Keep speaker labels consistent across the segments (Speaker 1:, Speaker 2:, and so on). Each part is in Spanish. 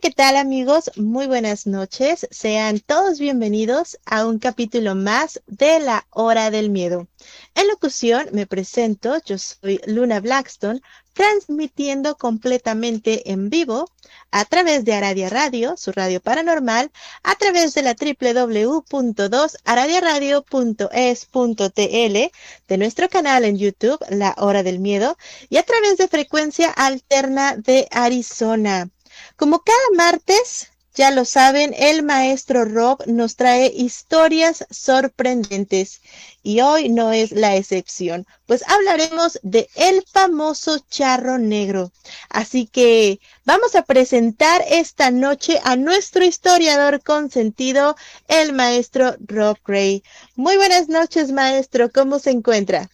Speaker 1: ¿qué tal amigos? Muy buenas noches. Sean todos bienvenidos a un capítulo más de La Hora del Miedo. En locución me presento, yo soy Luna Blackstone, transmitiendo completamente en vivo a través de Aradia Radio, su radio paranormal, a través de la www.2aradiaradio.es.tl, de nuestro canal en YouTube, La Hora del Miedo, y a través de frecuencia alterna de Arizona. Como cada martes, ya lo saben, el maestro Rob nos trae historias sorprendentes y hoy no es la excepción, pues hablaremos de el famoso charro negro. Así que vamos a presentar esta noche a nuestro historiador consentido, el maestro Rob Gray. Muy buenas noches, maestro, ¿cómo se encuentra?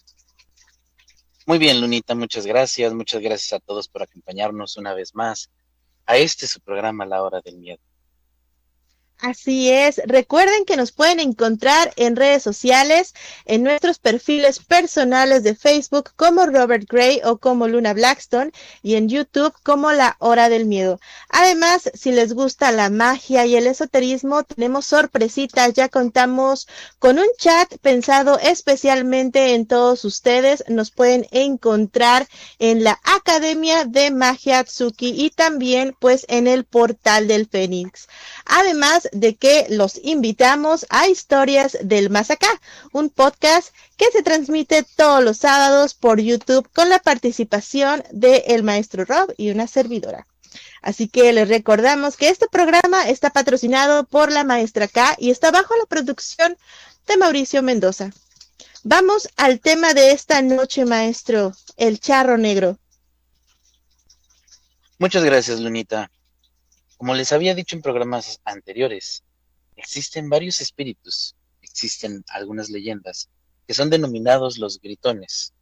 Speaker 2: Muy bien, Lunita, muchas gracias. Muchas gracias a todos por acompañarnos una vez más a este su programa La Hora del Miedo.
Speaker 1: Así es. Recuerden que nos pueden encontrar en redes sociales, en nuestros perfiles personales de Facebook como Robert Gray o como Luna Blackstone y en YouTube como La Hora del Miedo. Además, si les gusta la magia y el esoterismo, tenemos sorpresitas. Ya contamos con un chat pensado especialmente en todos ustedes. Nos pueden encontrar en la Academia de Magia Tsuki y también pues en el portal del Fénix. Además, de que los invitamos a Historias del Más Acá, un podcast que se transmite todos los sábados por YouTube con la participación de el maestro Rob y una servidora. Así que les recordamos que este programa está patrocinado por la maestra K y está bajo la producción de Mauricio Mendoza. Vamos al tema de esta noche, maestro, el charro negro.
Speaker 2: Muchas gracias, Lunita. Como les había dicho en programas anteriores, existen varios espíritus, existen algunas leyendas que son denominados los gritones.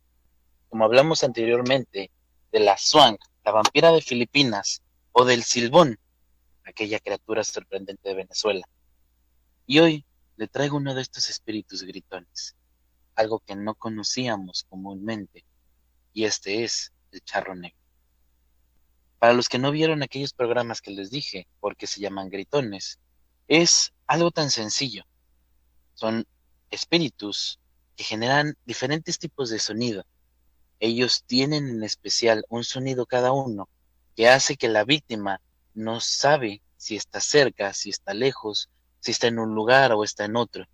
Speaker 2: Como hablamos anteriormente de la Swan, la vampira de Filipinas, o del Silbón, aquella criatura sorprendente de Venezuela. Y hoy le traigo uno de estos espíritus gritones, algo que no conocíamos comúnmente, y este es el charro negro. Para los que no vieron aquellos programas que les dije, porque se llaman gritones, es algo tan sencillo. Son espíritus que generan diferentes tipos de sonido. Ellos tienen en especial un sonido cada uno que hace que la víctima no sabe si está cerca, si está lejos, si está en un lugar o está en otro.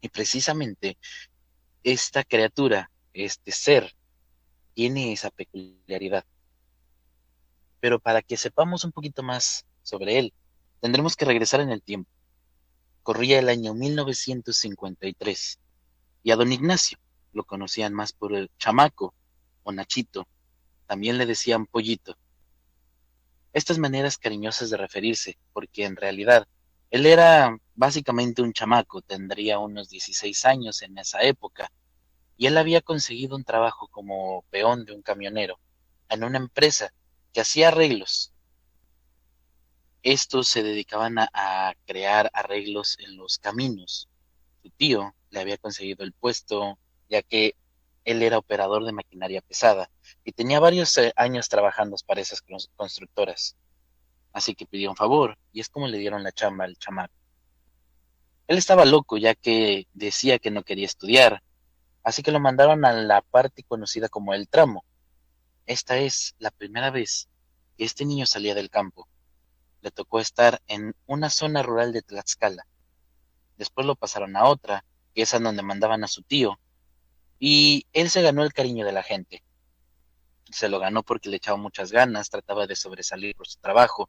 Speaker 2: Y precisamente esta criatura, este ser, tiene esa peculiaridad. Pero para que sepamos un poquito más sobre él, tendremos que regresar en el tiempo. Corría el año 1953 y a don Ignacio lo conocían más por el chamaco o Nachito, también le decían pollito. Estas maneras cariñosas de referirse, porque en realidad él era básicamente un chamaco, tendría unos 16 años en esa época, y él había conseguido un trabajo como peón de un camionero en una empresa que hacía arreglos. Estos se dedicaban a, crear arreglos en los caminos. Su tío le había conseguido el puesto, ya que él era operador de maquinaria pesada y tenía varios eh, años trabajando para esas constructoras. Así que pidió un favor y es como le dieron la chamba al chamaco. Él estaba loco ya que decía que no quería estudiar, así que lo mandaron a la parte conocida como el tramo, esta es la primera vez que este niño salía del campo. Le tocó estar en una zona rural de Tlaxcala. Después lo pasaron a otra, que es a donde mandaban a su tío, y él se ganó el cariño de la gente. Se lo ganó porque le echaba muchas ganas, trataba de sobresalir por su trabajo,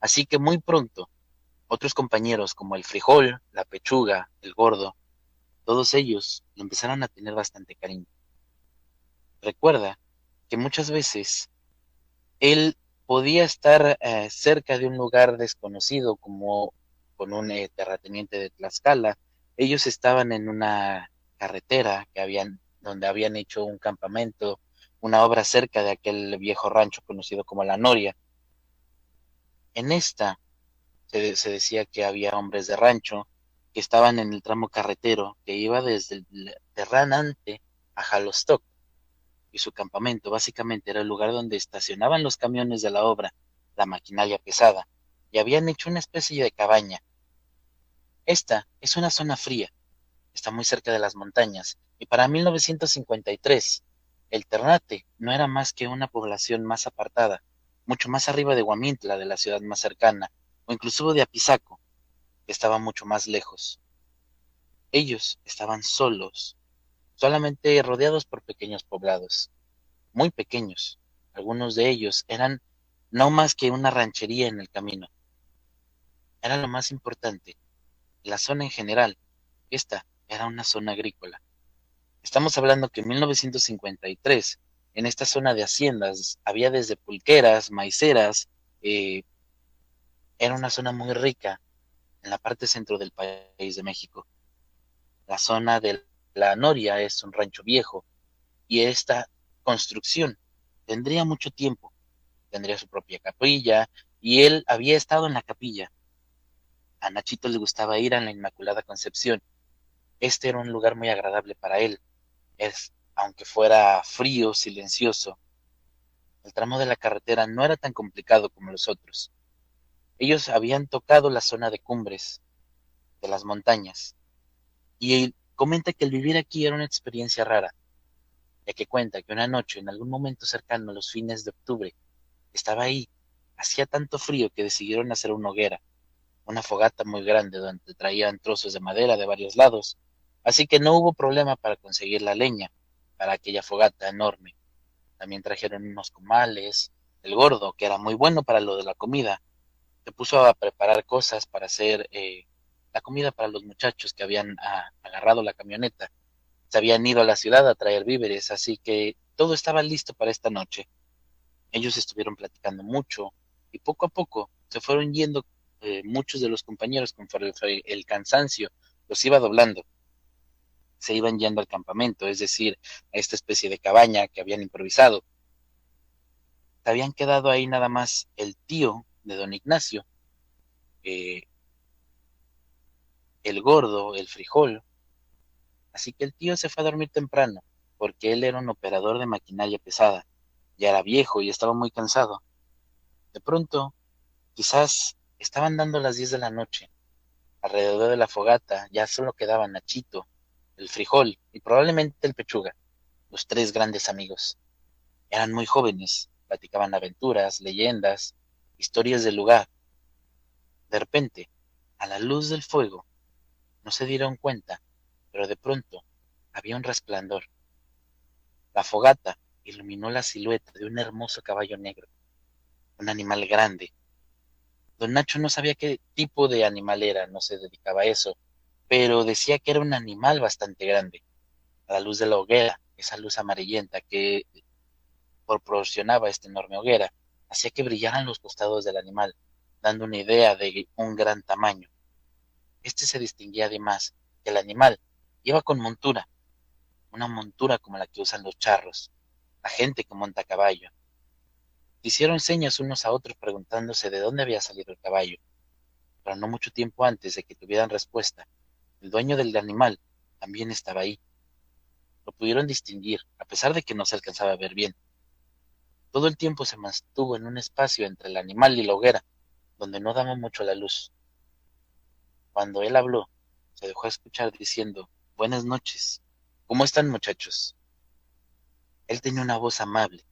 Speaker 2: así que muy pronto Otros compañeros como el frijol, la pechuga, el gordo, todos ellos le empezaron a tener bastante cariño. Recuerda que muchas veces él podía estar eh, cerca de un lugar desconocido como con un eh, terrateniente de Tlaxcala. Ellos estaban en una carretera que habían, donde habían hecho un campamento, una obra cerca de aquel viejo rancho conocido como La Noria. En esta se, decía que había hombres de rancho que estaban en el tramo carretero que iba desde Terranante a Jalostoc y su campamento básicamente era el lugar donde estacionaban los camiones de la obra, la maquinaria pesada, y habían hecho una especie de cabaña. Esta es una zona fría, está muy cerca de las montañas, y para 1953 el Ternate no era más que una población más apartada, mucho más arriba de Guamintla, de la ciudad más cercana, o incluso de Apizaco, que estaba mucho más lejos. Ellos estaban solos, solamente rodeados por pequeños poblados, muy pequeños. Algunos de ellos eran no más que una ranchería en el camino. Era lo más importante. La zona en general, esta era una zona agrícola. Estamos hablando que en 1953, en esta zona de haciendas, había desde pulqueras, maiceras, eh, era una zona muy rica en la parte centro del país de México. La zona del la Noria es un rancho viejo y esta construcción tendría mucho tiempo. Tendría su propia capilla y él había estado en la capilla. A Nachito le gustaba ir a la Inmaculada Concepción. Este era un lugar muy agradable para él. Es, aunque fuera frío, silencioso, el tramo de la carretera no era tan complicado como los otros. Ellos habían tocado la zona de cumbres de las montañas y Comenta que el vivir aquí era una experiencia rara, ya que cuenta que una noche, en algún momento cercano a los fines de octubre, estaba ahí, hacía tanto frío que decidieron hacer una hoguera, una fogata muy grande donde traían trozos de madera de varios lados, así que no hubo problema para conseguir la leña para aquella fogata enorme. También trajeron unos comales, el gordo, que era muy bueno para lo de la comida, se puso a preparar cosas para hacer eh, la comida para los muchachos que habían ah, agarrado la camioneta. Se habían ido a la ciudad a traer víveres, así que todo estaba listo para esta noche. Ellos estuvieron platicando mucho y poco a poco se fueron yendo eh, muchos de los compañeros conforme el cansancio los iba doblando. Se iban yendo al campamento, es decir, a esta especie de cabaña que habían improvisado. Habían quedado ahí nada más el tío de don Ignacio, eh, el gordo, el frijol. Así que el tío se fue a dormir temprano, porque él era un operador de maquinaria pesada, ya era viejo y estaba muy cansado. De pronto, quizás estaban dando las diez de la noche. Alrededor de la fogata ya solo quedaban Nachito, el frijol y probablemente el pechuga, los tres grandes amigos. Eran muy jóvenes, platicaban aventuras, leyendas, historias del lugar. De repente, a la luz del fuego, no se dieron cuenta, pero de pronto había un resplandor. La fogata iluminó la silueta de un hermoso caballo negro, un animal grande. Don Nacho no sabía qué tipo de animal era, no se dedicaba a eso, pero decía que era un animal bastante grande. A la luz de la hoguera, esa luz amarillenta que proporcionaba esta enorme hoguera, hacía que brillaran los costados del animal, dando una idea de un gran tamaño. Este se distinguía además que el animal iba con montura, una montura como la que usan los charros, la gente que monta caballo. Hicieron señas unos a otros preguntándose de dónde había salido el caballo, pero no mucho tiempo antes de que tuvieran respuesta, el dueño del animal también estaba ahí. Lo pudieron distinguir, a pesar de que no se alcanzaba a ver bien. Todo el tiempo se mantuvo en un espacio entre el animal y la hoguera, donde no daba mucho la luz. Cuando él habló, se dejó escuchar diciendo, Buenas noches. ¿Cómo están muchachos? Él tenía una voz amable.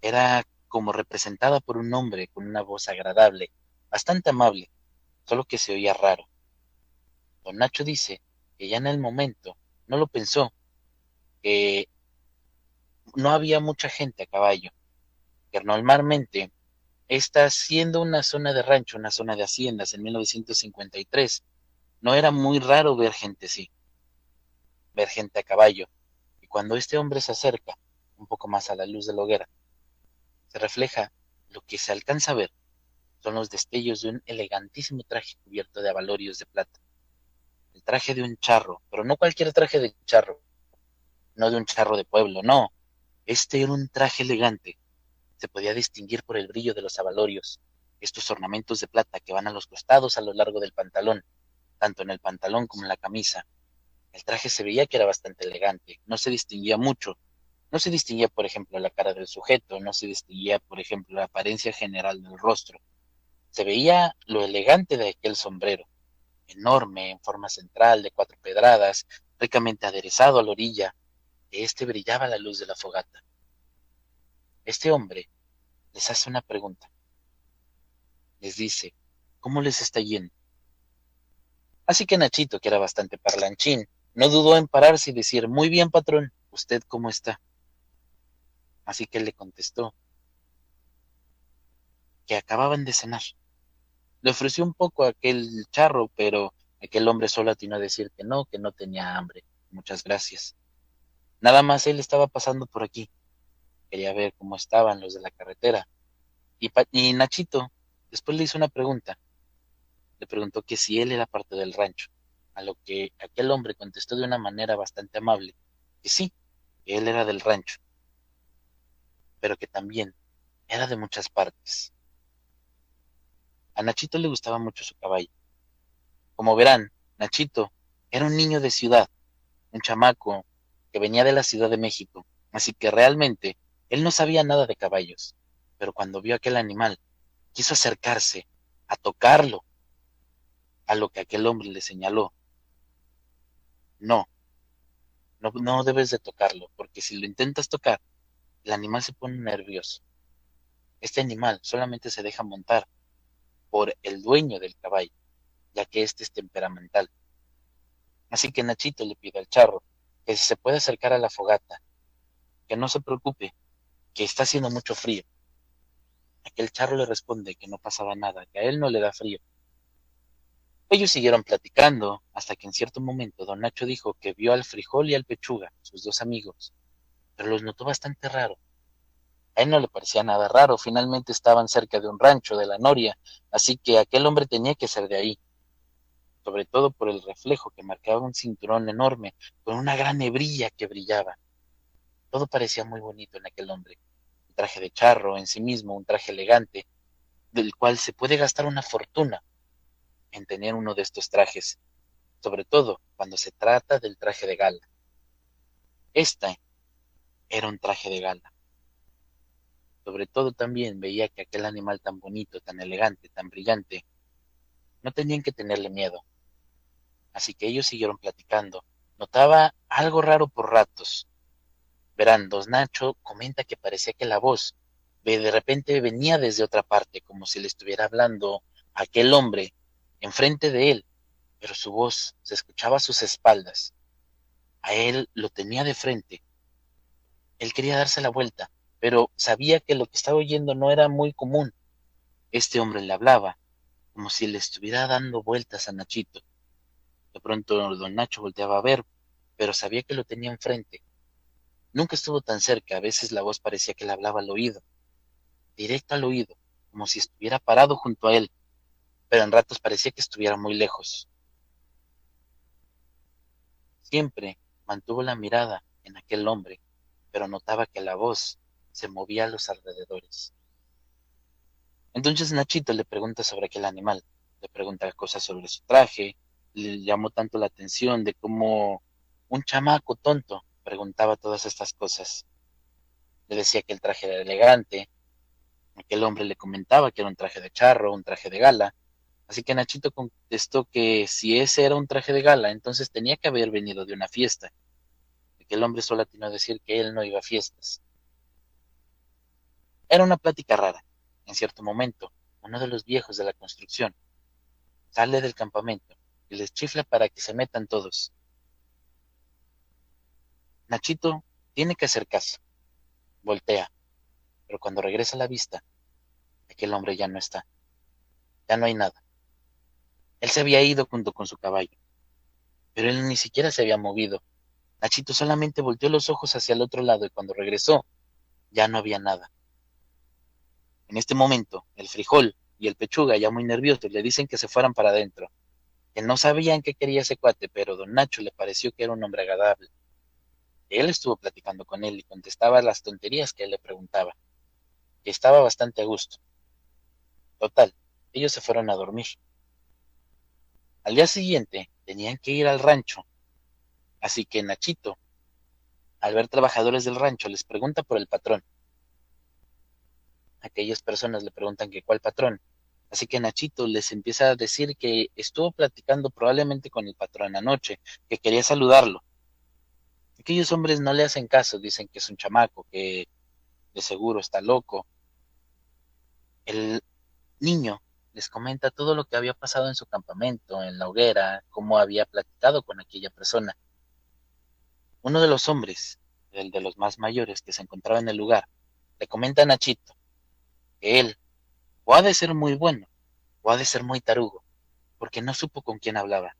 Speaker 2: Era como representada por un hombre con una voz agradable, bastante amable, solo que se oía raro. Don Nacho dice que ya en el momento no lo pensó, que no había mucha gente a caballo, que normalmente esta siendo una zona de rancho, una zona de haciendas en 1953, no era muy raro ver gente así, ver gente a caballo. Y cuando este hombre se acerca un poco más a la luz de la hoguera, se refleja lo que se alcanza a ver son los destellos de un elegantísimo traje cubierto de abalorios de plata. El traje de un charro, pero no cualquier traje de charro, no de un charro de pueblo, no. Este era un traje elegante. Se podía distinguir por el brillo de los abalorios, estos ornamentos de plata que van a los costados a lo largo del pantalón, tanto en el pantalón como en la camisa. El traje se veía que era bastante elegante, no se distinguía mucho. No se distinguía, por ejemplo, la cara del sujeto, no se distinguía, por ejemplo, la apariencia general del rostro. Se veía lo elegante de aquel sombrero, enorme, en forma central, de cuatro pedradas, ricamente aderezado a la orilla, de éste brillaba la luz de la fogata. Este hombre les hace una pregunta. Les dice, ¿cómo les está yendo? Así que Nachito, que era bastante parlanchín, no dudó en pararse y decir, muy bien, patrón, ¿usted cómo está? Así que él le contestó que acababan de cenar. Le ofreció un poco a aquel charro, pero aquel hombre solo atinó a decir que no, que no tenía hambre. Muchas gracias. Nada más él estaba pasando por aquí. Quería ver cómo estaban los de la carretera. Y, Nachito después le hizo una pregunta. Le preguntó que si él era parte del rancho, a lo que aquel hombre contestó de una manera bastante amable, que sí, que él era del rancho, pero que también era de muchas partes. A Nachito le gustaba mucho su caballo. Como verán, Nachito era un niño de ciudad, un chamaco que venía de la Ciudad de México, así que realmente él no sabía nada de caballos, pero cuando vio aquel animal, quiso acercarse a tocarlo, a lo que aquel hombre le señaló. No, no, no debes de tocarlo, porque si lo intentas tocar, el animal se pone nervioso. Este animal solamente se deja montar por el dueño del caballo, ya que éste es temperamental. Así que Nachito le pide al charro que si se puede acercar a la fogata, que no se preocupe, que está haciendo mucho frío. Aquel charro le responde que no pasaba nada, que a él no le da frío. Ellos siguieron platicando hasta que en cierto momento don Nacho dijo que vio al frijol y al pechuga, sus dos amigos, pero los notó bastante raro. A él no le parecía nada raro, finalmente estaban cerca de un rancho de la Noria, así que aquel hombre tenía que ser de ahí, sobre todo por el reflejo que marcaba un cinturón enorme con una gran hebrilla que brillaba. Todo parecía muy bonito en aquel hombre. Traje de charro en sí mismo, un traje elegante, del cual se puede gastar una fortuna en tener uno de estos trajes, sobre todo cuando se trata del traje de gala. Este era un traje de gala. Sobre todo también veía que aquel animal tan bonito, tan elegante, tan brillante, no tenían que tenerle miedo. Así que ellos siguieron platicando. Notaba algo raro por ratos. Verán, dos Nacho comenta que parecía que la voz de repente venía desde otra parte, como si le estuviera hablando a aquel hombre enfrente de él, pero su voz se escuchaba a sus espaldas. A él lo tenía de frente. Él quería darse la vuelta, pero sabía que lo que estaba oyendo no era muy común. Este hombre le hablaba, como si le estuviera dando vueltas a Nachito. De pronto don Nacho volteaba a ver, pero sabía que lo tenía enfrente. Nunca estuvo tan cerca, a veces la voz parecía que le hablaba al oído, directo al oído, como si estuviera parado junto a él, pero en ratos parecía que estuviera muy lejos. Siempre mantuvo la mirada en aquel hombre, pero notaba que la voz se movía a los alrededores. Entonces Nachito le pregunta sobre aquel animal, le pregunta cosas sobre su traje, le llamó tanto la atención de cómo un chamaco tonto preguntaba todas estas cosas. Le decía que el traje era elegante, aquel hombre le comentaba que era un traje de charro, un traje de gala, así que Nachito contestó que si ese era un traje de gala, entonces tenía que haber venido de una fiesta. Aquel hombre solo atinó a decir que él no iba a fiestas. Era una plática rara. En cierto momento, uno de los viejos de la construcción sale del campamento y les chifla para que se metan todos. Nachito tiene que hacer caso. Voltea, pero cuando regresa a la vista, aquel hombre ya no está. Ya no hay nada. Él se había ido junto con su caballo, pero él ni siquiera se había movido. Nachito solamente volteó los ojos hacia el otro lado y cuando regresó, ya no había nada. En este momento, el frijol y el pechuga, ya muy nerviosos, le dicen que se fueran para adentro, que no sabían qué quería ese cuate, pero don Nacho le pareció que era un hombre agradable. Él estuvo platicando con él y contestaba las tonterías que él le preguntaba, y estaba bastante a gusto. Total, ellos se fueron a dormir. Al día siguiente tenían que ir al rancho, así que Nachito, al ver trabajadores del rancho, les pregunta por el patrón. Aquellas personas le preguntan que cuál patrón, así que Nachito les empieza a decir que estuvo platicando probablemente con el patrón anoche, que quería saludarlo. Aquellos hombres no le hacen caso, dicen que es un chamaco, que de seguro está loco. El niño les comenta todo lo que había pasado en su campamento, en la hoguera, cómo había platicado con aquella persona. Uno de los hombres, el de los más mayores que se encontraba en el lugar, le comenta a Nachito que él o ha de ser muy bueno o ha de ser muy tarugo, porque no supo con quién hablaba.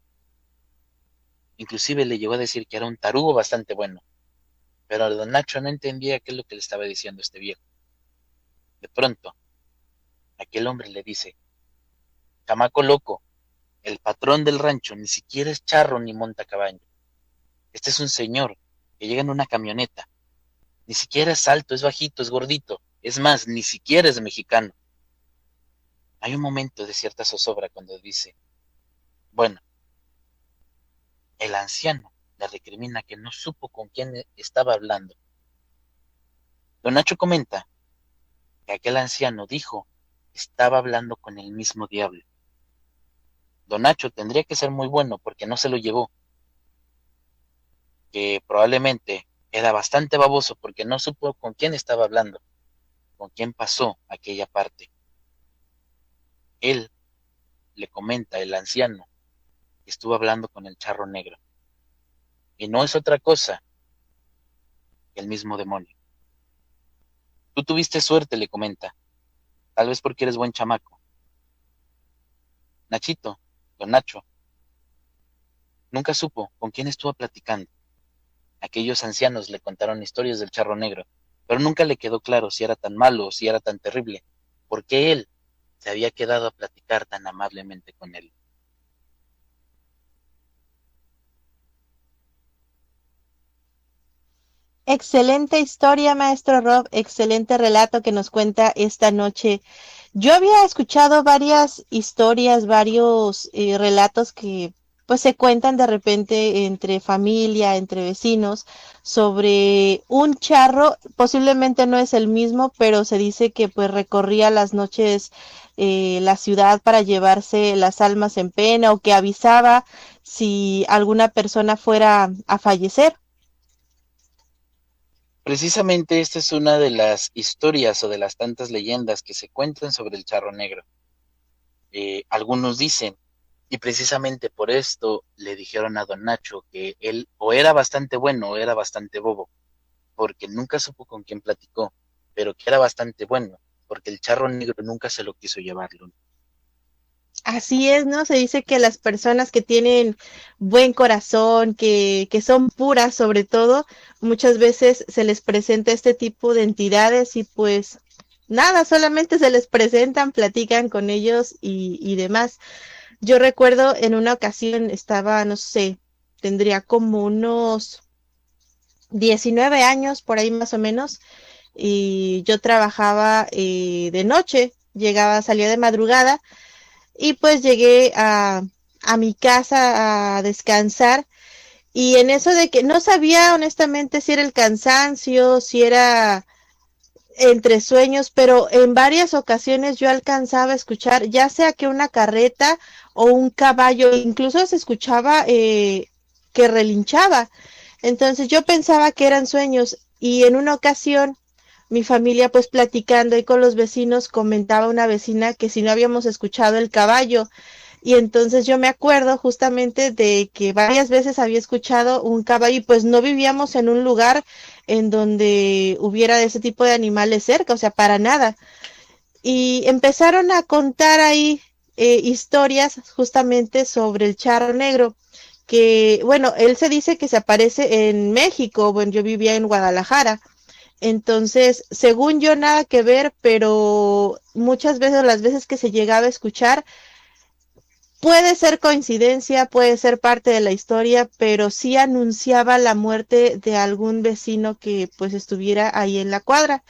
Speaker 2: Inclusive le llegó a decir que era un tarugo bastante bueno, pero don Nacho no entendía qué es lo que le estaba diciendo este viejo. De pronto, aquel hombre le dice Chamaco loco, el patrón del rancho ni siquiera es charro ni monta caballo. Este es un señor que llega en una camioneta. Ni siquiera es alto, es bajito, es gordito. Es más, ni siquiera es mexicano. Hay un momento de cierta zozobra cuando dice, bueno, el anciano le recrimina que no supo con quién estaba hablando. Don Nacho comenta que aquel anciano dijo estaba hablando con el mismo diablo. Don Nacho tendría que ser muy bueno porque no se lo llevó. Que probablemente era bastante baboso porque no supo con quién estaba hablando, con quién pasó aquella parte. Él le comenta, el anciano, estuvo hablando con el charro negro. Y no es otra cosa que el mismo demonio. Tú tuviste suerte, le comenta, tal vez porque eres buen chamaco. Nachito, don Nacho. Nunca supo con quién estuvo platicando. Aquellos ancianos le contaron historias del charro negro, pero nunca le quedó claro si era tan malo o si era tan terrible, porque él se había quedado a platicar tan amablemente con él.
Speaker 1: Excelente historia, maestro Rob, excelente relato que nos cuenta esta noche. Yo había escuchado varias historias, varios eh, relatos que pues se cuentan de repente entre familia, entre vecinos, sobre un charro, posiblemente no es el mismo, pero se dice que pues recorría las noches eh, la ciudad para llevarse las almas en pena o que avisaba si alguna persona fuera a fallecer.
Speaker 2: Precisamente esta es una de las historias o de las tantas leyendas que se cuentan sobre el charro negro. Eh, algunos dicen, y precisamente por esto le dijeron a don Nacho que él o era bastante bueno o era bastante bobo, porque nunca supo con quién platicó, pero que era bastante bueno, porque el charro negro nunca se lo quiso llevarlo.
Speaker 1: Así es, ¿no? Se dice que las personas que tienen buen corazón, que, que son puras sobre todo, muchas veces se les presenta este tipo de entidades y pues nada, solamente se les presentan, platican con ellos y, y demás. Yo recuerdo en una ocasión estaba, no sé, tendría como unos 19 años, por ahí más o menos, y yo trabajaba eh, de noche, llegaba, salía de madrugada y pues llegué a, a mi casa a descansar y en eso de que no sabía honestamente si era el cansancio, si era entre sueños, pero en varias ocasiones yo alcanzaba a escuchar ya sea que una carreta o un caballo, incluso se escuchaba eh, que relinchaba. Entonces yo pensaba que eran sueños y en una ocasión mi familia pues platicando y con los vecinos comentaba una vecina que si no habíamos escuchado el caballo y entonces yo me acuerdo justamente de que varias veces había escuchado un caballo y pues no vivíamos en un lugar en donde hubiera ese tipo de animales cerca, o sea, para nada. y empezaron a contar ahí eh, historias justamente sobre el charro negro que, bueno, él se dice que se aparece en México, bueno, yo vivía en Guadalajara, entonces, según yo, nada que ver, pero muchas veces, las veces que se llegaba a escuchar, puede ser coincidencia, puede ser parte de la historia, pero sí anunciaba la muerte de algún vecino que pues estuviera ahí en la cuadra.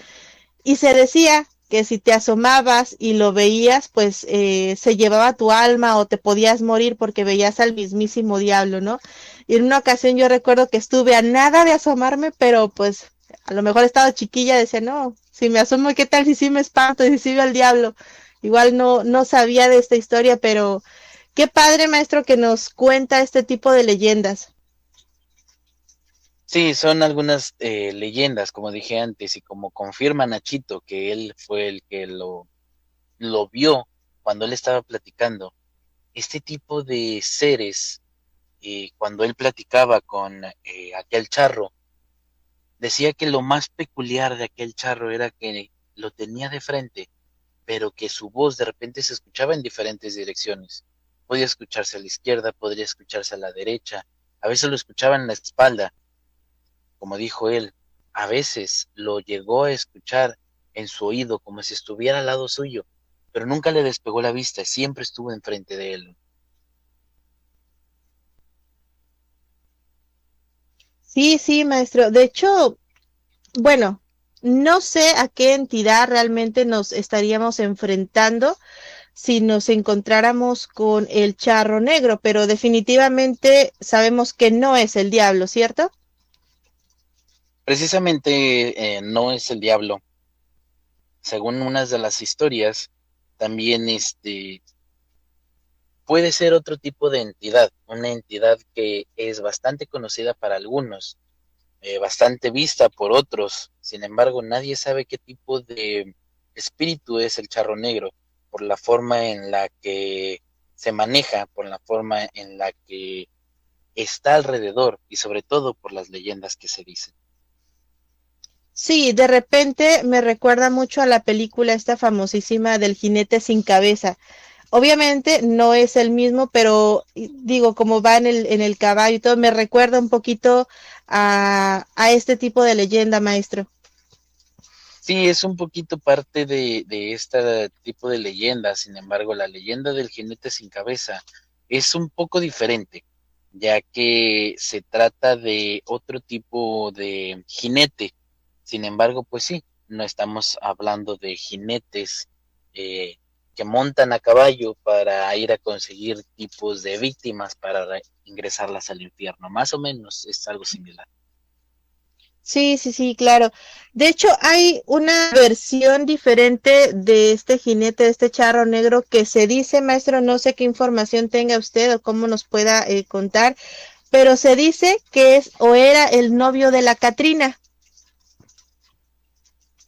Speaker 1: Y se decía que si te asomabas y lo veías, pues eh, se llevaba tu alma o te podías morir porque veías al mismísimo diablo, ¿no? Y en una ocasión yo recuerdo que estuve a nada de asomarme, pero pues a lo mejor estaba chiquilla, decía, no, si me asomo, ¿qué tal si sí me espanto si veo al diablo? Igual no, no sabía de esta historia, pero qué padre maestro que nos cuenta este tipo de leyendas.
Speaker 2: Sí, son algunas eh, leyendas, como dije antes, y como confirma Nachito que él fue el que lo, lo vio cuando él estaba platicando. Este tipo de seres, eh, cuando él platicaba con eh, aquel charro, decía que lo más peculiar de aquel charro era que lo tenía de frente, pero que su voz de repente se escuchaba en diferentes direcciones. Podía escucharse a la izquierda, podría escucharse a la derecha, a veces lo escuchaba en la espalda, como dijo él, a veces lo llegó a escuchar en su oído como si estuviera al lado suyo, pero nunca le despegó la vista, siempre estuvo enfrente de él.
Speaker 1: Sí, sí, maestro. De hecho, bueno, no sé a qué entidad realmente nos estaríamos enfrentando si nos encontráramos con el charro negro, pero definitivamente sabemos que no es el diablo, ¿cierto?
Speaker 2: Precisamente eh, no es el diablo. Según unas de las historias, también este puede ser otro tipo de entidad, una entidad que es bastante conocida para algunos, eh, bastante vista por otros. Sin embargo, nadie sabe qué tipo de espíritu es el charro negro, por la forma en la que se maneja, por la forma en la que está alrededor y sobre todo por las leyendas que se dicen.
Speaker 1: Sí, de repente me recuerda mucho a la película esta famosísima del jinete sin cabeza. Obviamente no es el mismo, pero digo, como va en el, en el caballo y todo, me recuerda un poquito a, a este tipo de leyenda, maestro.
Speaker 2: Sí, es un poquito parte de, de este tipo de leyenda, sin embargo, la leyenda del jinete sin cabeza es un poco diferente, ya que se trata de otro tipo de jinete sin embargo, pues sí, no estamos hablando de jinetes eh, que montan a caballo para ir a conseguir tipos de víctimas para ingresarlas al infierno. Más o menos es algo similar.
Speaker 1: Sí, sí, sí, claro. De hecho, hay una versión diferente de este jinete, de este charro negro, que se dice, maestro, no sé qué información tenga usted o cómo nos pueda eh, contar, pero se dice que es o era el novio de la Catrina.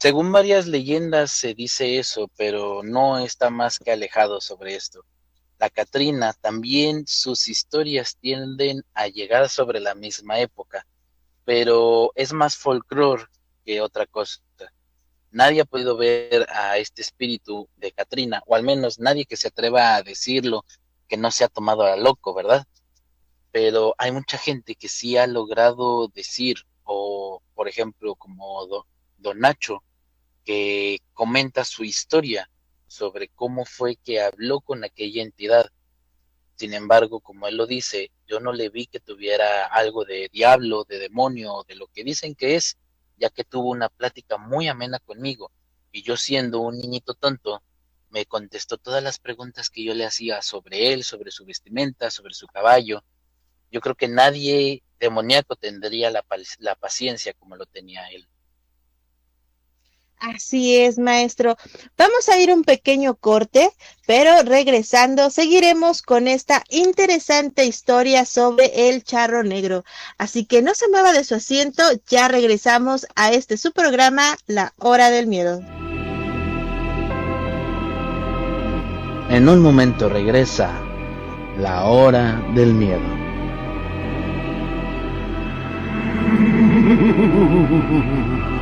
Speaker 2: Según varias leyendas se dice eso, pero no está más que alejado sobre esto. La Catrina también sus historias tienden a llegar sobre la misma época, pero es más folclore que otra cosa. Nadie ha podido ver a este espíritu de Catrina, o al menos nadie que se atreva a decirlo, que no se ha tomado a loco, ¿verdad? Pero hay mucha gente que sí ha logrado decir, o por ejemplo, como Don Nacho, que comenta su historia sobre cómo fue que habló con aquella entidad. Sin embargo, como él lo dice, yo no le vi que tuviera algo de diablo, de demonio, de lo que dicen que es, ya que tuvo una plática muy amena conmigo, y yo siendo un niñito tonto, me contestó todas las preguntas que yo le hacía sobre él, sobre su vestimenta, sobre su caballo. Yo creo que nadie demoníaco tendría la, la paciencia como lo tenía él.
Speaker 1: Así es, maestro. Vamos a ir un pequeño corte, pero regresando seguiremos con esta interesante historia sobre el charro negro. Así que no se mueva de su asiento, ya regresamos a este su programa, La Hora del Miedo.
Speaker 3: En un momento regresa La Hora del Miedo.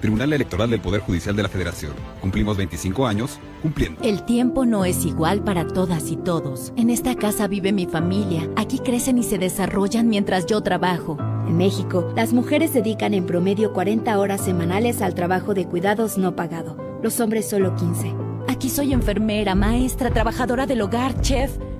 Speaker 4: Tribunal Electoral del Poder Judicial de la Federación. Cumplimos 25 años cumpliendo.
Speaker 5: El tiempo no es igual para todas y todos. En esta casa vive mi familia. Aquí crecen y se desarrollan mientras yo trabajo. En México, las mujeres dedican en promedio 40 horas semanales al trabajo de cuidados no pagado. Los hombres solo 15. Aquí soy enfermera, maestra, trabajadora del hogar, chef.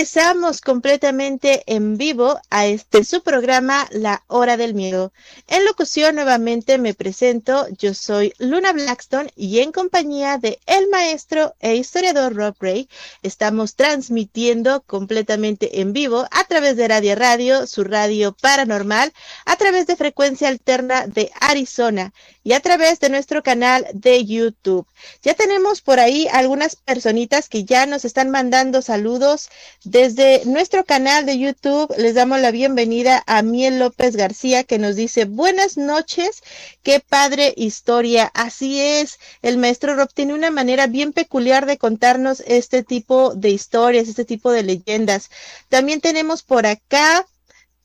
Speaker 1: regresamos completamente en vivo a este su programa La Hora del Miedo. En locución nuevamente me presento, yo soy Luna Blackstone y en compañía de el maestro e historiador Rob Ray estamos transmitiendo completamente en vivo a través de Radio Radio, su radio paranormal, a través de frecuencia alterna de Arizona y a través de nuestro canal de YouTube. Ya tenemos por ahí algunas personitas que ya nos están mandando saludos desde nuestro canal de YouTube les damos la bienvenida a Miel López García que nos dice buenas noches, qué padre historia. Así es, el maestro Rob tiene una manera bien peculiar de contarnos este tipo de historias, este tipo de leyendas. También tenemos por acá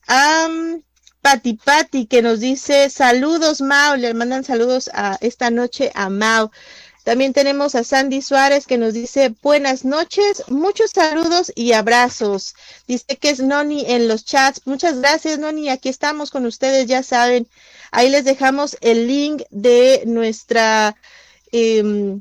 Speaker 1: a Pati Pati que nos dice saludos Mao, le mandan saludos a esta noche a Mao. También tenemos a Sandy Suárez que nos dice buenas noches, muchos saludos y abrazos. Dice que es Noni en los chats. Muchas gracias Noni, aquí estamos con ustedes, ya saben. Ahí les dejamos el link de nuestra eh,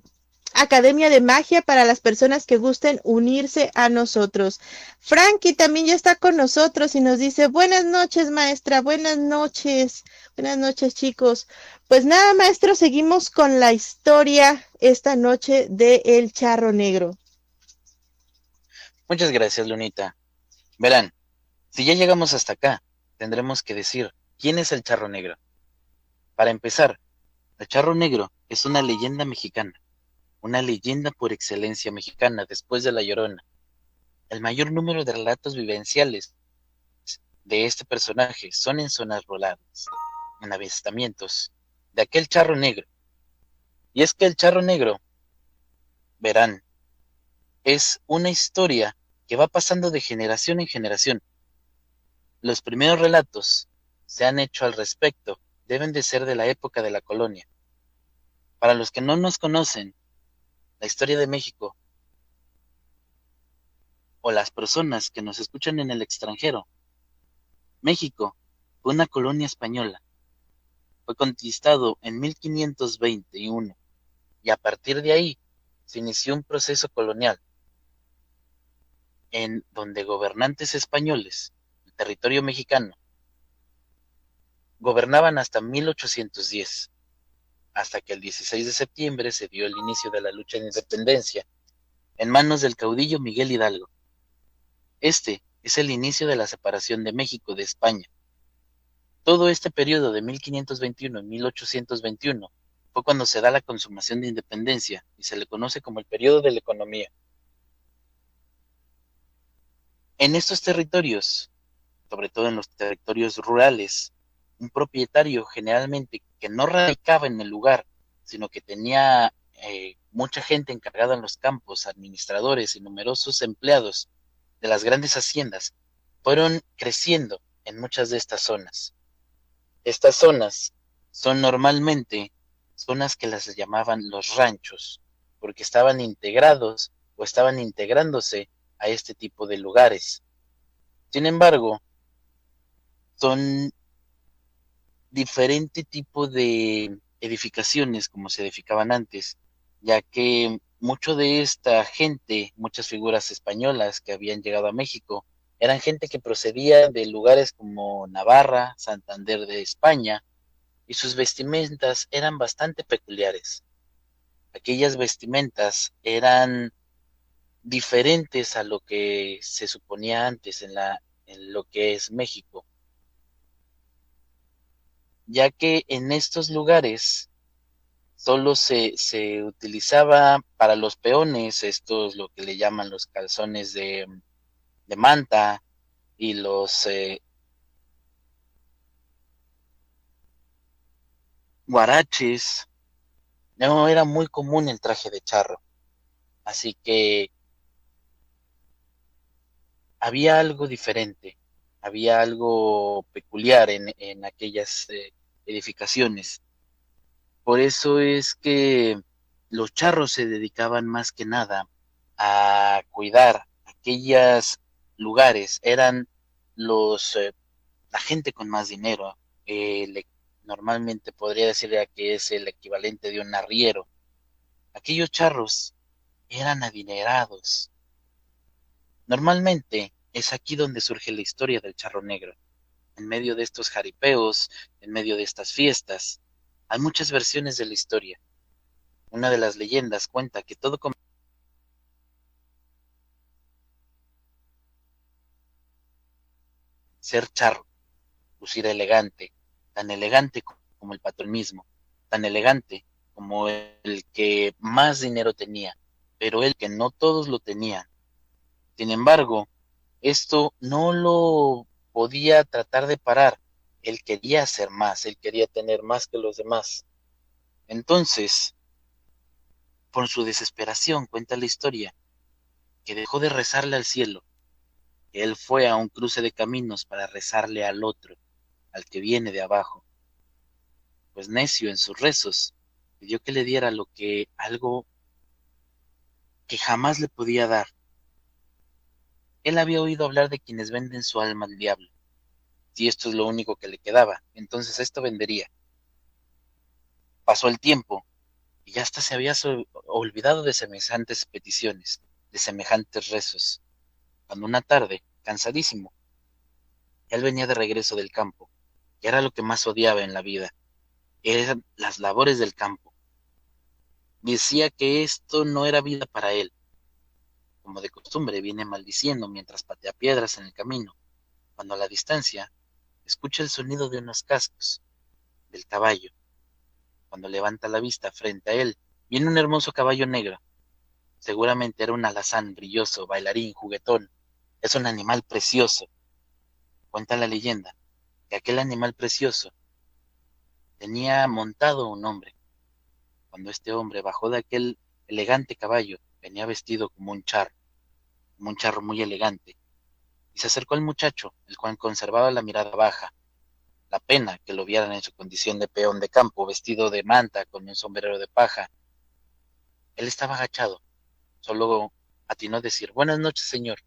Speaker 1: Academia de Magia para las personas que gusten unirse a nosotros. Frankie también ya está con nosotros y nos dice, buenas noches maestra, buenas noches, buenas noches chicos. Pues nada maestro, seguimos con la historia esta noche de El Charro Negro.
Speaker 2: Muchas gracias Lunita. Verán, si ya llegamos hasta acá, tendremos que decir, ¿quién es el Charro Negro? Para empezar, el Charro Negro es una leyenda mexicana una leyenda por excelencia mexicana después de La Llorona. El mayor número de relatos vivenciales de este personaje son en zonas rurales, en avistamientos de aquel charro negro. Y es que el charro negro, verán, es una historia que va pasando de generación en generación. Los primeros relatos se han hecho al respecto deben de ser de la época de la colonia. Para los que no nos conocen, la historia de México o las personas que nos escuchan en el extranjero. México fue una colonia española. Fue conquistado en 1521 y a partir de ahí se inició un proceso colonial en donde gobernantes españoles, el territorio mexicano, gobernaban hasta 1810 hasta que el 16 de septiembre se dio el inicio de la lucha de independencia en manos del caudillo Miguel Hidalgo. Este es el inicio de la separación de México de España. Todo este periodo de 1521 y 1821 fue cuando se da la consumación de independencia y se le conoce como el periodo de la economía. En estos territorios, sobre todo en los territorios rurales, un propietario generalmente que no radicaba en el lugar sino que tenía eh, mucha gente encargada en los campos, administradores y numerosos empleados de las grandes haciendas, fueron creciendo en muchas de estas zonas. Estas zonas son normalmente zonas que las llamaban los ranchos, porque estaban integrados o estaban integrándose a este tipo de lugares. Sin embargo, son diferente tipo de edificaciones como se edificaban antes, ya que mucho de esta gente, muchas figuras españolas que habían llegado a México, eran gente que procedía de lugares como Navarra, Santander de España, y sus vestimentas eran bastante peculiares. Aquellas vestimentas eran diferentes a lo que se suponía antes en, la, en lo que es México, ya que en estos lugares solo se, se utilizaba para los peones, esto es lo que le llaman los calzones de, de manta y los eh, guaraches. No era muy común el traje de charro. Así que había algo diferente, había algo peculiar en, en aquellas eh, edificaciones. Por eso es que los charros se dedicaban más que nada a cuidar aquellos lugares, eran los eh, la gente con más dinero, eh, normalmente podría decir que es el equivalente de un arriero. Aquellos charros eran adinerados. Normalmente es aquí donde surge la historia del charro negro. En medio de estos jaripeos, en medio de estas fiestas, hay muchas versiones de la historia. Una de las leyendas cuenta que todo comenzó ser charro, lucir elegante, tan elegante como el patrón mismo, tan elegante como el que más dinero tenía, pero el que no todos lo tenían. Sin embargo, esto no lo podía tratar de parar. Él quería hacer más, él quería tener más que los demás. Entonces, por su desesperación, cuenta la historia, que dejó de rezarle al cielo, él fue a un cruce de caminos para rezarle al otro, al que viene de abajo. Pues necio en sus rezos, pidió que le diera lo que algo que jamás le podía dar. Él había oído hablar de quienes venden su alma al diablo. Si esto es lo único que le quedaba, entonces esto vendería. Pasó el tiempo y ya hasta se había olvidado de semejantes peticiones, de semejantes rezos, cuando una tarde, cansadísimo, él venía de regreso del campo, que era lo que más odiaba en la vida, eran las labores del campo. Decía que esto no era vida para él. Como de costumbre, viene maldiciendo mientras patea piedras en el camino, cuando a la distancia escucha el sonido de unos cascos, del caballo. Cuando levanta la vista frente a él, viene un hermoso caballo negro. Seguramente era un alazán brilloso, bailarín, juguetón. Es un animal precioso. Cuenta la leyenda que aquel animal precioso tenía montado un hombre. Cuando este hombre bajó de aquel elegante caballo, venía vestido como un charro, como un charro muy elegante, y se acercó al muchacho, el cual conservaba la mirada baja. La pena que lo vieran en su condición de peón de campo, vestido de manta, con un sombrero de paja. Él estaba agachado, solo atinó a decir, Buenas noches, señor.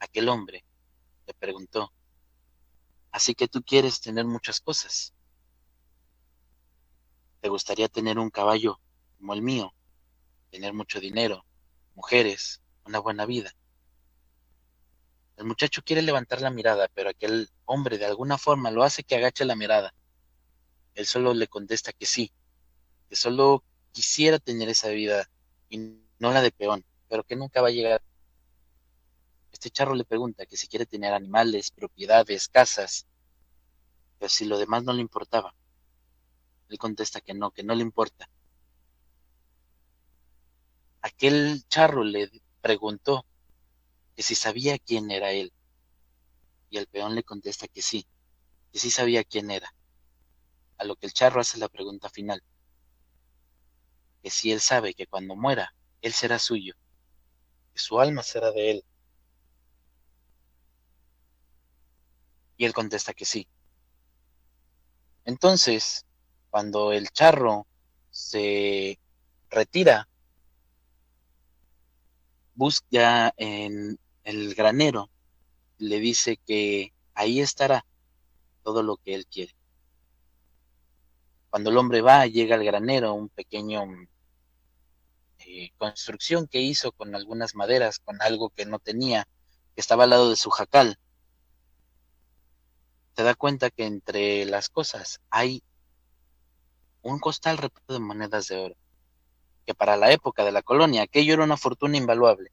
Speaker 2: Aquel hombre le preguntó, Así que tú quieres tener muchas cosas. ¿Te gustaría tener un caballo como el mío? Tener mucho dinero, mujeres, una buena vida. El muchacho quiere levantar la mirada, pero aquel hombre de alguna forma lo hace que agache la mirada. Él solo le contesta que sí, que solo quisiera tener esa vida y no la de peón, pero que nunca va a llegar. Este charro le pregunta que si quiere tener animales, propiedades, casas, pero si lo demás no le importaba. Él contesta que no, que no le importa. Aquel charro le preguntó que si sabía quién era él. Y el peón le contesta que sí, que sí sabía quién era. a lo que el charro hace la pregunta final, que si él sabe que cuando muera, él será suyo, que su alma será de él. Y él contesta que sí. Entonces, cuando el charro se retira, busca en el granero, le dice que ahí estará todo lo que él quiere. Cuando el hombre va, llega al granero, un pequeño eh, construcción que hizo con algunas maderas, con algo que no tenía, que estaba al lado de su jacal. Se da cuenta que entre las cosas hay un costal repleto de monedas de oro, que para la época de la colonia aquello era una fortuna invaluable.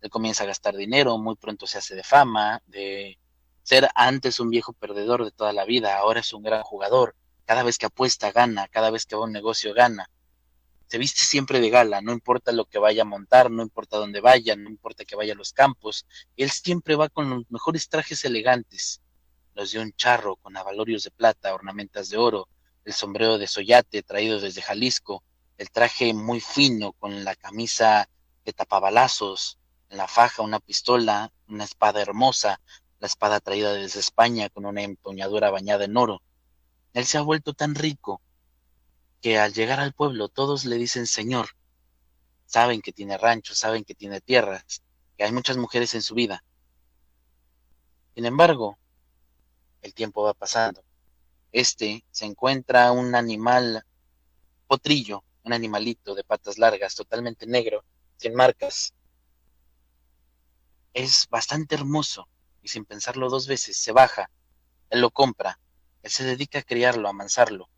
Speaker 2: Él comienza a gastar dinero, muy pronto se hace de fama, de ser antes un viejo perdedor de toda la vida, ahora es un gran jugador, cada vez que apuesta gana, cada vez que va a un negocio gana. Se viste siempre de gala, no importa lo que vaya a montar, no importa dónde vaya, no importa que vaya a los campos, él siempre va con los mejores trajes elegantes, los de un charro con avalorios de plata, ornamentas de oro, el sombrero de soyate traído desde Jalisco, el traje muy fino con la camisa de tapabalazos, en la faja una pistola, una espada hermosa, la espada traída desde España con una empuñadura bañada en oro. Él se ha vuelto tan rico que al llegar al pueblo todos le dicen Señor. Saben que tiene rancho, saben que tiene tierras, que hay muchas mujeres en su vida. Sin embargo, el tiempo va pasando. Este se encuentra un animal potrillo, un animalito de patas largas, totalmente negro, sin marcas. Es bastante hermoso y sin pensarlo dos veces se baja, él lo compra, él se dedica a criarlo, a amansarlo.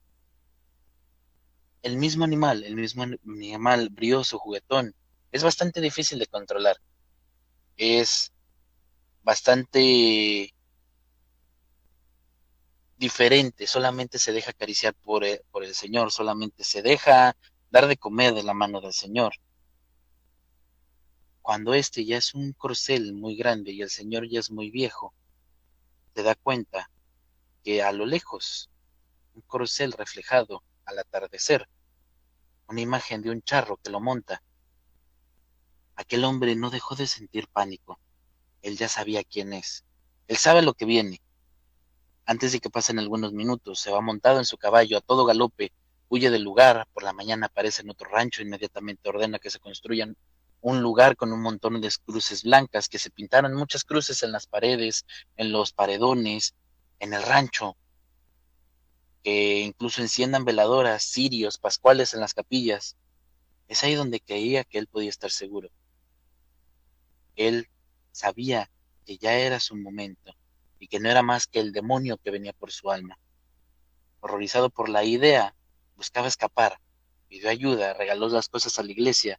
Speaker 2: El mismo animal, el mismo animal brioso, juguetón, es bastante difícil de controlar. Es bastante diferente, solamente se deja acariciar por el, por el Señor, solamente se deja dar de comer de la mano del Señor. Cuando este ya es un corcel muy grande y el Señor ya es muy viejo, se da cuenta que a lo lejos, un corcel reflejado al atardecer, una imagen de un charro que lo monta. Aquel hombre no dejó de sentir pánico. Él ya sabía quién es. Él sabe lo que viene. Antes de que pasen algunos minutos, se va montado en su caballo a todo galope, huye del lugar, por la mañana aparece en otro rancho, inmediatamente ordena que se construyan un lugar con un montón de cruces blancas, que se pintaran muchas cruces en las paredes, en los paredones, en el rancho, que incluso enciendan veladoras, cirios, pascuales en las capillas. Es ahí donde creía que él podía estar seguro. Él sabía que ya era su momento y que no era más que el demonio que venía por su alma. Horrorizado por la idea, buscaba escapar, pidió ayuda, regaló las cosas a la iglesia,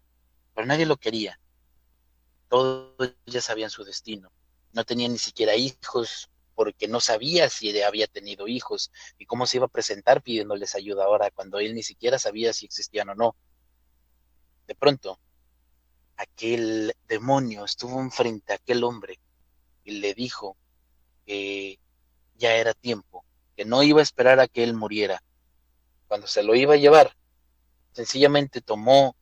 Speaker 2: pero nadie lo quería. Todos ya sabían su destino. No tenía ni siquiera hijos porque no sabía si había tenido hijos y cómo se iba a presentar pidiéndoles ayuda ahora cuando él ni siquiera sabía si existían o no. De pronto, aquel demonio estuvo enfrente a aquel hombre y le dijo que ya era tiempo, que no iba a esperar a que él muriera. Cuando se lo iba a llevar, sencillamente tomó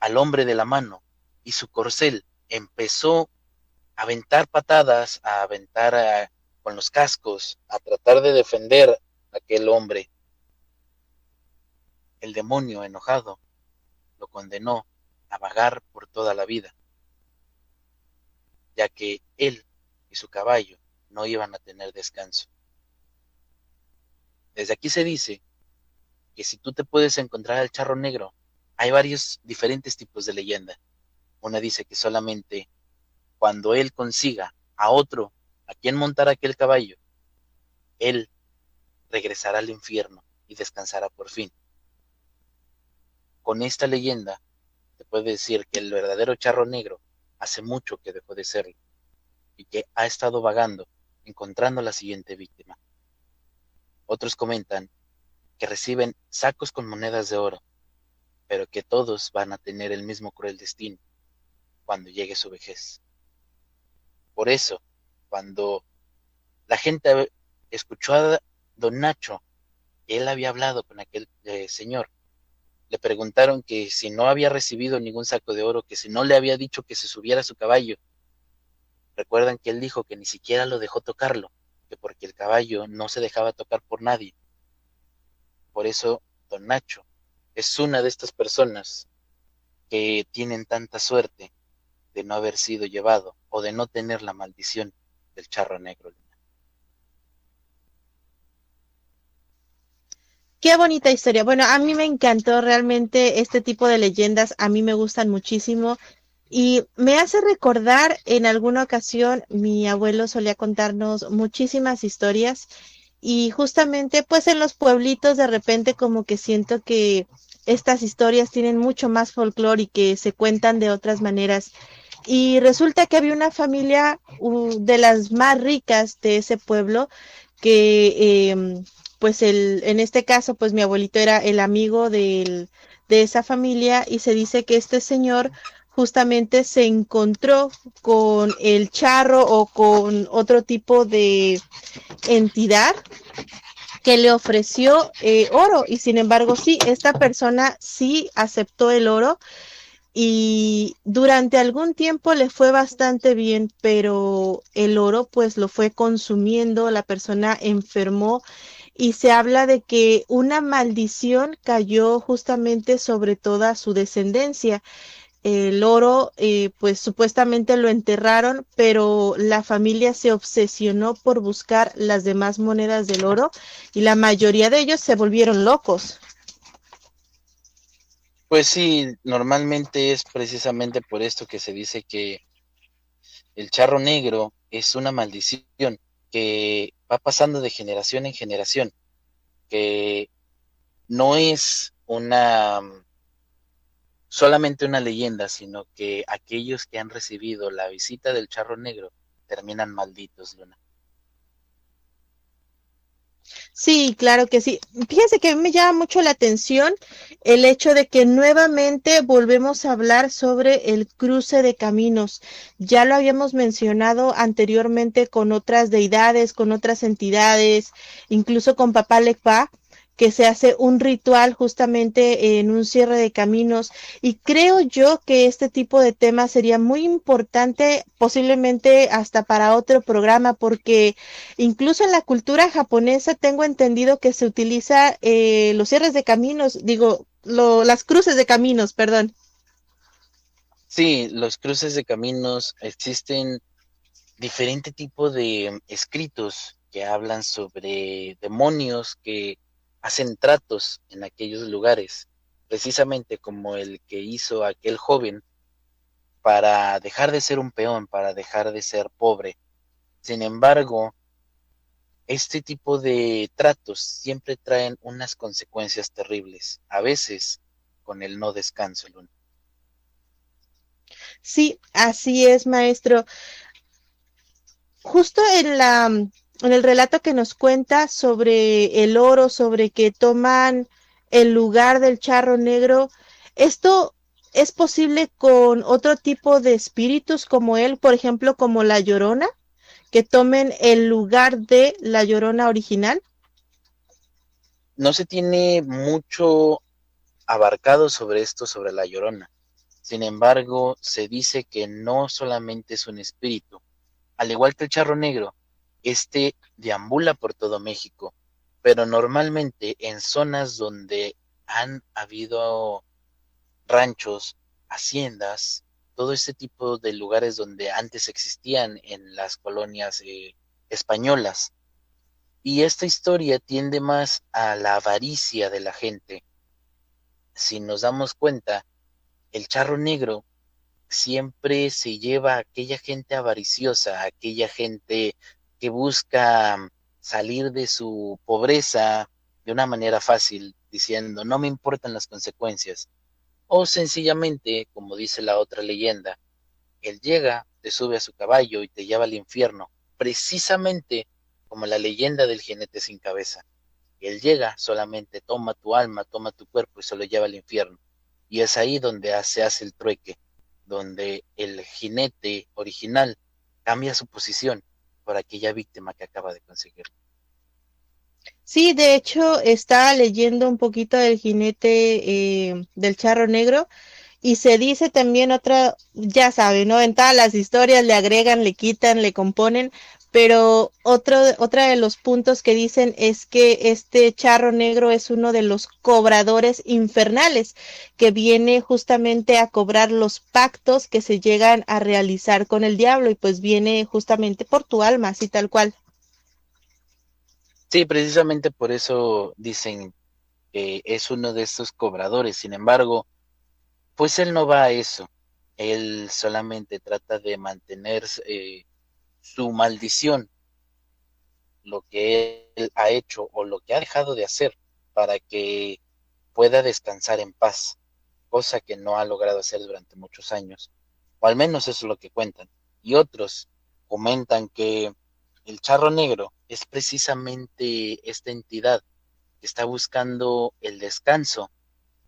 Speaker 2: al hombre de la mano y su corcel empezó a aventar patadas, a aventar con los cascos, a tratar de defender a aquel hombre. El demonio enojado lo condenó a vagar por toda la vida, ya que él su caballo no iban a tener descanso. Desde aquí se dice que si tú te puedes encontrar al charro negro, hay varios diferentes tipos de leyenda. Una dice que solamente cuando él consiga a otro a quien montar aquel caballo, él regresará al infierno y descansará por fin. Con esta leyenda te puede decir que el verdadero charro negro hace mucho que dejó de serlo y que ha estado vagando encontrando la siguiente víctima. Otros comentan que reciben sacos con monedas de oro, pero que todos van a tener el mismo cruel destino cuando llegue su vejez. Por eso, cuando la gente escuchó don Nacho, él había hablado con aquel eh, señor, le preguntaron que si no había recibido ningún saco de oro, que si no le había dicho que se subiera a su caballo. Recuerdan que él dijo que ni siquiera lo dejó tocarlo, que porque el caballo no se dejaba tocar por nadie. Por eso, don Nacho es una de estas personas que tienen tanta suerte de no haber sido llevado o de no tener la maldición del charro negro.
Speaker 1: Qué bonita historia. Bueno, a mí me encantó realmente este tipo de leyendas, a mí me gustan muchísimo y me hace recordar en alguna ocasión mi abuelo solía contarnos muchísimas historias y justamente pues en los pueblitos de repente como que siento que estas historias tienen mucho más folclore y que se cuentan de otras maneras. Y resulta que había una familia de las más ricas de ese pueblo que em, pues el, en este caso, pues mi abuelito era el amigo de esa familia y se dice que este señor justamente se encontró con el charro o con otro tipo de entidad que le ofreció eh, oro y sin embargo sí, esta persona sí aceptó el oro y durante algún tiempo le fue bastante bien, pero el oro pues lo fue consumiendo, la persona enfermó y se habla de que una maldición cayó justamente sobre toda su descendencia. El oro, eh, pues supuestamente lo enterraron, pero la familia se obsesionó por buscar las demás monedas del oro y la mayoría de ellos se volvieron locos.
Speaker 2: Pues sí, normalmente es precisamente por esto que se dice que el charro negro es una maldición que va pasando de generación en generación, que no es una solamente una leyenda, sino que aquellos que han recibido la visita del charro negro terminan malditos, Luna.
Speaker 1: Sí, claro que sí. Fíjense que me llama mucho la atención el hecho de que nuevamente volvemos a hablar sobre el cruce de caminos. Ya lo habíamos mencionado anteriormente con otras deidades, con otras entidades, incluso con Papá Lecpa, que se hace un ritual justamente en un cierre de caminos y creo yo que este tipo de temas sería muy importante posiblemente hasta para otro programa porque incluso en la cultura japonesa tengo entendido que se utiliza eh, los cierres de caminos, digo, las cruces de caminos, perdón.
Speaker 2: Sí, los cruces de caminos existen diferente tipo de escritos que hablan sobre demonios que hacen tratos en aquellos lugares, precisamente como el que hizo aquel joven para dejar de ser un peón, para dejar de ser pobre. Sin embargo, este tipo de tratos siempre traen unas consecuencias terribles, a veces con el no descanso.
Speaker 1: Sí, así es, maestro. Justo en la en el relato que nos cuenta sobre el oro, sobre que toman el lugar del charro negro, esto es posible con otro tipo de espíritus como él, por ejemplo, como la llorona, que tomen el lugar de la llorona original.
Speaker 2: No se tiene mucho abarcado sobre esto, sobre la llorona. Sin embargo, se dice que no solamente es un espíritu, al igual que el charro negro, este deambula por todo México, pero normalmente en zonas donde han habido ranchos, haciendas, todo este tipo de lugares donde antes existían en las colonias eh, españolas. Y esta historia tiende más a la avaricia de la gente. Si nos damos cuenta, el charro negro siempre se lleva a aquella gente avariciosa, aquella gente que busca salir de su pobreza de una manera fácil, diciendo, no me importan las consecuencias. O sencillamente, como dice la otra leyenda, él llega, te sube a su caballo y te lleva al infierno, precisamente como la leyenda del jinete sin cabeza. Él llega, solamente toma tu alma, toma tu cuerpo y se lo lleva al infierno. Y es ahí donde se hace el trueque, donde el jinete original cambia su posición por aquella víctima que acaba de conseguir.
Speaker 1: Sí, de hecho, estaba leyendo un poquito del jinete eh, del charro negro y se dice también otra, ya saben, ¿no? En todas las historias le agregan, le quitan, le componen, pero otro, otra de los puntos que dicen es que este charro negro es uno de los cobradores infernales que viene justamente a cobrar los pactos que se llegan a realizar con el diablo y pues viene justamente por tu alma, así tal cual.
Speaker 2: Sí, precisamente por eso dicen que es uno de estos cobradores. Sin embargo, pues él no va a eso. Él solamente trata de mantener eh, su maldición, lo que él ha hecho o lo que ha dejado de hacer para que pueda descansar en paz, cosa que no ha logrado hacer durante muchos años, o al menos eso es lo que cuentan. Y otros comentan que el charro negro es precisamente esta entidad que está buscando el descanso,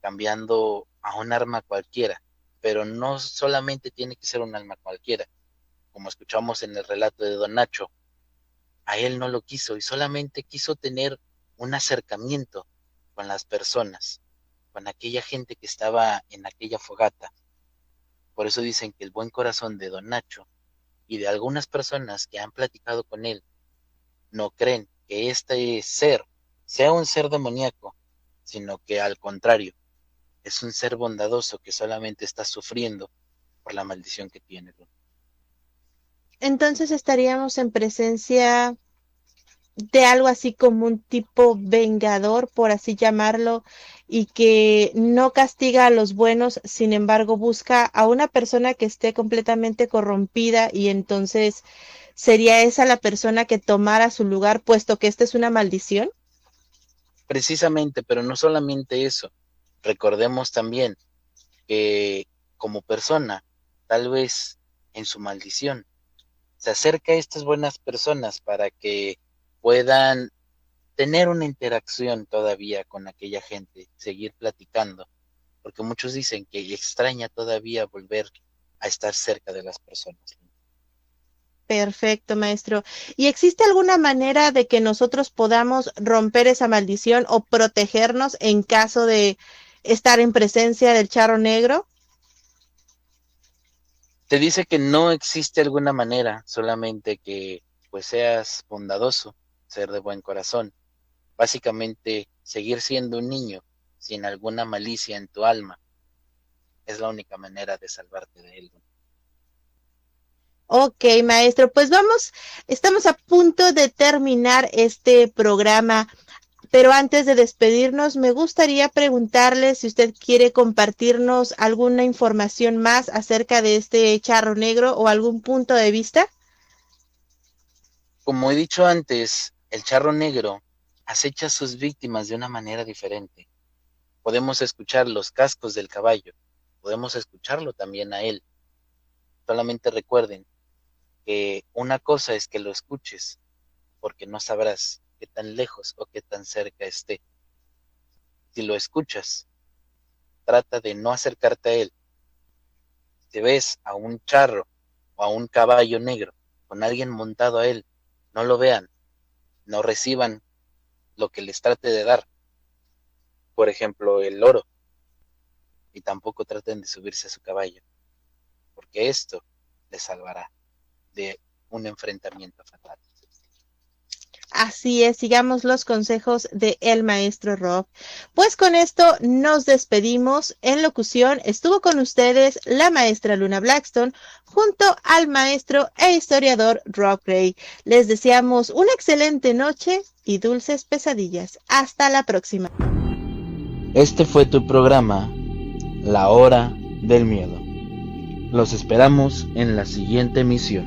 Speaker 2: cambiando a un arma cualquiera, pero no solamente tiene que ser un arma cualquiera, como escuchamos en el relato de Don Nacho, a él no lo quiso y solamente quiso tener un acercamiento con las personas, con aquella gente que estaba en aquella fogata. Por eso dicen que el buen corazón de Don Nacho y de algunas personas que han platicado con él no creen que este ser sea un ser demoníaco, sino que al contrario, es un ser bondadoso que solamente está sufriendo por la maldición que tiene
Speaker 1: entonces estaríamos en presencia de algo así como un tipo vengador, por así llamarlo, y que no castiga a los buenos, sin embargo busca a una persona que esté completamente corrompida y entonces sería esa la persona que tomara su lugar, puesto que esta es una maldición.
Speaker 2: Precisamente, pero no solamente eso. Recordemos también que como persona, tal vez en su maldición, se acerca a estas buenas personas para que puedan tener una interacción todavía con aquella gente, seguir platicando, porque muchos dicen que extraña todavía volver a estar cerca de las personas.
Speaker 1: Perfecto, maestro. ¿Y existe alguna manera de que nosotros podamos romper esa maldición o protegernos en caso de estar en presencia del charro negro?
Speaker 2: Te dice que no existe alguna manera, solamente que pues seas bondadoso, ser de buen corazón. Básicamente, seguir siendo un niño sin alguna malicia en tu alma es la única manera de salvarte de él.
Speaker 1: Ok, maestro, pues vamos, estamos a punto de terminar este programa. Pero antes de despedirnos, me gustaría preguntarle si usted quiere compartirnos alguna información más acerca de este charro negro o algún punto de vista.
Speaker 2: Como he dicho antes, el charro negro acecha a sus víctimas de una manera diferente. Podemos escuchar los cascos del caballo, podemos escucharlo también a él. Solamente recuerden que una cosa es que lo escuches, porque no sabrás qué tan lejos o qué tan cerca esté. Si lo escuchas, trata de no acercarte a él. Si ves a un charro o a un caballo negro con alguien montado a él, no lo vean, no reciban lo que les trate de dar. Por ejemplo, el oro. Y tampoco traten de subirse a su caballo, porque esto les salvará de un enfrentamiento fatal.
Speaker 1: Así es, sigamos los consejos de el maestro Rob. Pues con esto nos despedimos. En locución estuvo con ustedes la maestra Luna Blackstone junto al maestro e historiador Rob Gray. Les deseamos una excelente noche y dulces pesadillas. Hasta la próxima.
Speaker 3: Este fue tu programa, La Hora del Miedo. Los esperamos en la siguiente emisión.